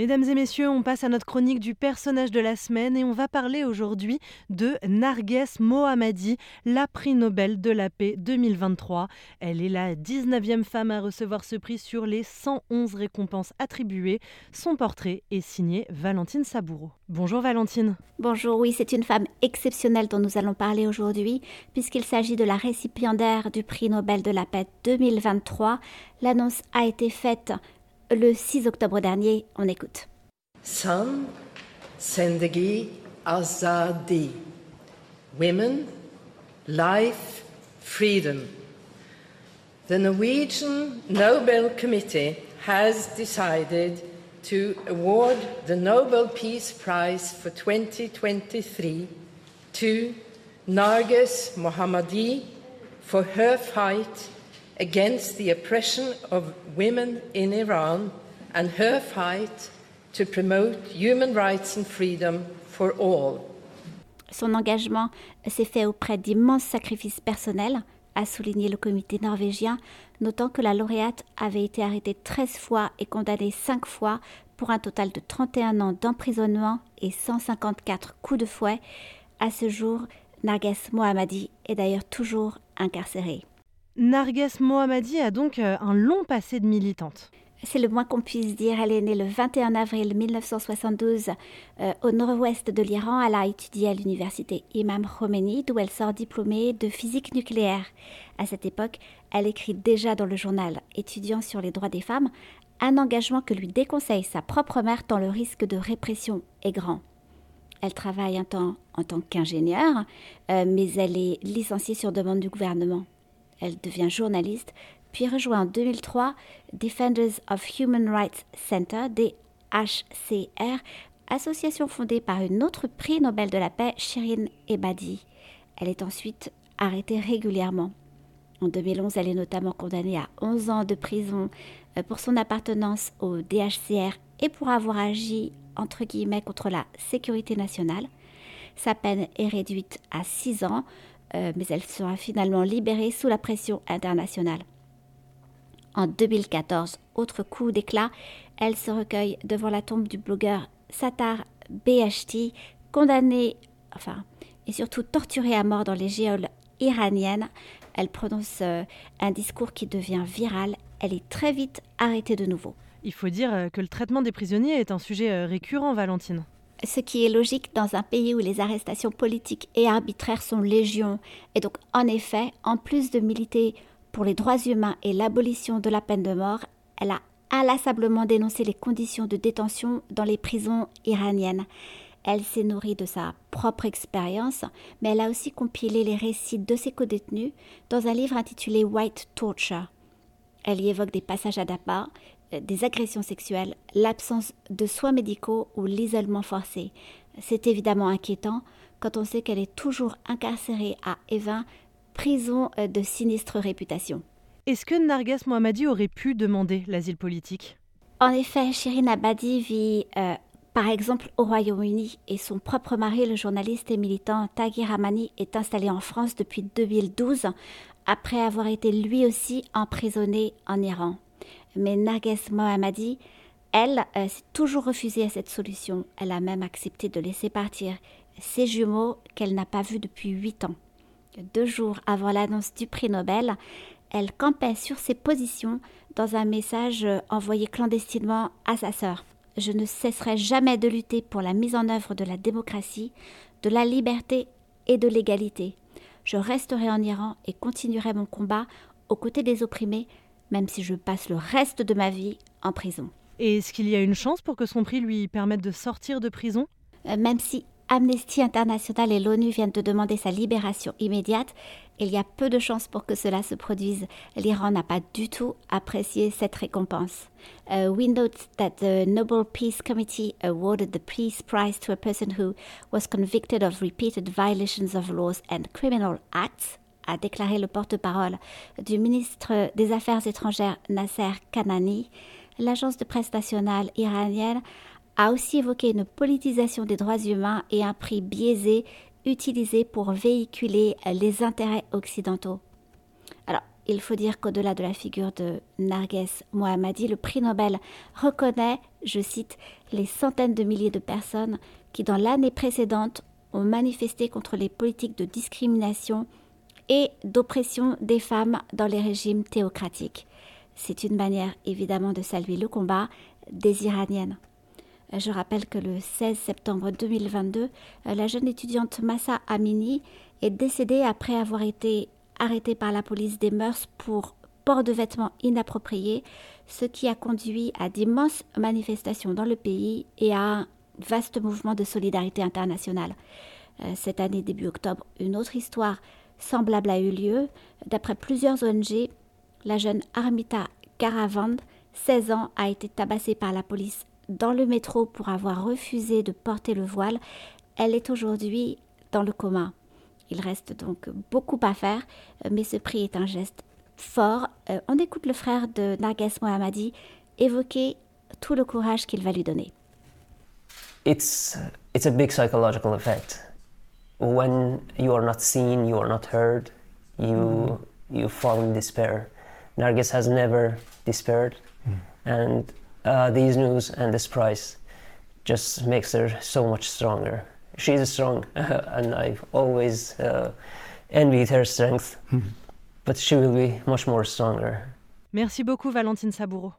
Mesdames et messieurs, on passe à notre chronique du personnage de la semaine et on va parler aujourd'hui de Narges Mohammadi, la prix Nobel de la paix 2023. Elle est la 19e femme à recevoir ce prix sur les 111 récompenses attribuées. Son portrait est signé Valentine Saboureau. Bonjour Valentine. Bonjour, oui, c'est une femme exceptionnelle dont nous allons parler aujourd'hui puisqu'il s'agit de la récipiendaire du prix Nobel de la paix 2023. L'annonce a été faite le 6 octobre dernier. On écoute. San Sendegi Azadi. Women, life, freedom. The Norwegian Nobel Committee has decided to award the Nobel Peace Prize for 2023 to Narges Mohammadi for her fight against the oppression of women in Iran and her fight to promote human rights and freedom for all. Son engagement s'est fait auprès d'immenses sacrifices personnels, a souligné le comité norvégien, notant que la lauréate avait été arrêtée 13 fois et condamnée 5 fois pour un total de 31 ans d'emprisonnement et 154 coups de fouet. À ce jour, Narges Mohammadi est d'ailleurs toujours incarcérée. Narges Mohammadi a donc euh, un long passé de militante. C'est le moins qu'on puisse dire. Elle est née le 21 avril 1972 euh, au nord-ouest de l'Iran. Elle a étudié à l'université Imam Khomeini, d'où elle sort diplômée de physique nucléaire. À cette époque, elle écrit déjà dans le journal étudiant sur les droits des femmes un engagement que lui déconseille sa propre mère tant le risque de répression est grand. Elle travaille un temps en tant qu'ingénieure, euh, mais elle est licenciée sur demande du gouvernement. Elle devient journaliste, puis rejoint en 2003 Defenders of Human Rights Center, DHCR, association fondée par une autre prix Nobel de la paix, Shirin Ebadi. Elle est ensuite arrêtée régulièrement. En 2011, elle est notamment condamnée à 11 ans de prison euh, pour son appartenance au DHCR et pour avoir agi entre guillemets contre la sécurité nationale. Sa peine est réduite à 6 ans, euh, mais elle sera finalement libérée sous la pression internationale. En 2014, autre coup d'éclat, elle se recueille devant la tombe du blogueur Sattar Beheshti, condamné, enfin, et surtout torturé à mort dans les géoles iraniennes. Elle prononce euh, un discours qui devient viral. Elle est très vite arrêtée de nouveau. Il faut dire euh, que le traitement des prisonniers est un sujet récurrent, Valentine ce qui est logique dans un pays où les arrestations politiques et arbitraires sont légion. Et donc, en effet, en plus de militer pour les droits humains et l'abolition de la peine de mort, elle a inlassablement dénoncé les conditions de détention dans les prisons iraniennes. Elle s'est nourrie de sa propre expérience, mais elle a aussi compilé les récits de ses codétenus dans un livre intitulé White Torture. Elle y évoque des passages à Dapa, des agressions sexuelles, l'absence de soins médicaux ou l'isolement forcé. C'est évidemment inquiétant quand on sait qu'elle est toujours incarcérée à Evin, prison euh, de sinistre réputation. Est-ce que Narges Mohammadi aurait pu demander l'asile politique? En effet, Shirin Abadi vit euh, par exemple au Royaume-Uni et son propre mari, le journaliste et militant Taghi Ramani, est installé en France depuis 2012 après avoir été lui aussi emprisonné en Iran. Mais Narges Mohammadi, elle, euh, s'est toujours refusée à cette solution. Elle a même accepté de laisser partir ses jumeaux qu'elle n'a pas vus depuis huit ans. Deux jours avant l'annonce du prix Nobel, elle campait sur ses positions dans un message euh, envoyé clandestinement à sa sœur. Je ne cesserai jamais de lutter pour la mise en œuvre de la démocratie, de la liberté et de l'égalité. Je resterai en Iran et continuerai mon combat aux côtés des opprimés même si je passe le reste de ma vie en prison. Et est-ce qu'il y a une chance pour que son prix lui permette de sortir de prison? Euh, Même si Amnesty International et l'ONU viennent de demander sa libération immédiate, il y a peu de chances pour que cela se produise. L'Iran n'a pas du tout apprécié cette récompense. Uh, we note that the Nobel Peace Committee awarded the Peace Prize to a person who was convicted of repeated violations of laws and criminal acts a déclaré le porte-parole du ministre des Affaires étrangères Nasser Kanani. L'agence de presse nationale iranienne a aussi évoqué une politisation des droits humains et un prix biaisé utilisé pour véhiculer les intérêts occidentaux. Alors, Il faut dire qu'au-delà de la figure de Narges Mohammadi, le prix Nobel reconnaît, je cite, les centaines de milliers de personnes qui, dans l'année précédente, ont manifesté contre les politiques de discrimination et d'oppression des femmes dans les régimes théocratiques. C'est une manière évidemment de saluer le combat des Iraniennes. Je rappelle que le 16 septembre 2022, la jeune étudiante Massa Amini est décédée après avoir été arrêtée par la police des mœurs pour port de vêtements inappropriés, ce qui a conduit à d'immenses manifestations dans le pays et à un vaste mouvement de solidarité internationale. Euh, cette année, début octobre, une autre histoire semblable a eu lieu. D'après plusieurs ONG, la jeune Armita Karavand, 16 ans, a été tabassée par la police dans le métro pour avoir refusé de porter le voile. Elle est aujourd'hui dans le coma. Il reste donc beaucoup à faire, mais ce prix est un geste fort. Euh, on écoute le frère de Narges Mohammadi évoquer tout le courage qu'il va lui donner. It's, it's a big psychological effect. When you are not seen, you are not heard, you, mm. you fall in despair. Nargis has never despaired, mm. and uh, these news and this prize just makes her so much stronger. She's strong, and I've always uh, envied her strength, mm. but she will be much more stronger. Merci beaucoup, Valentine Saboureau.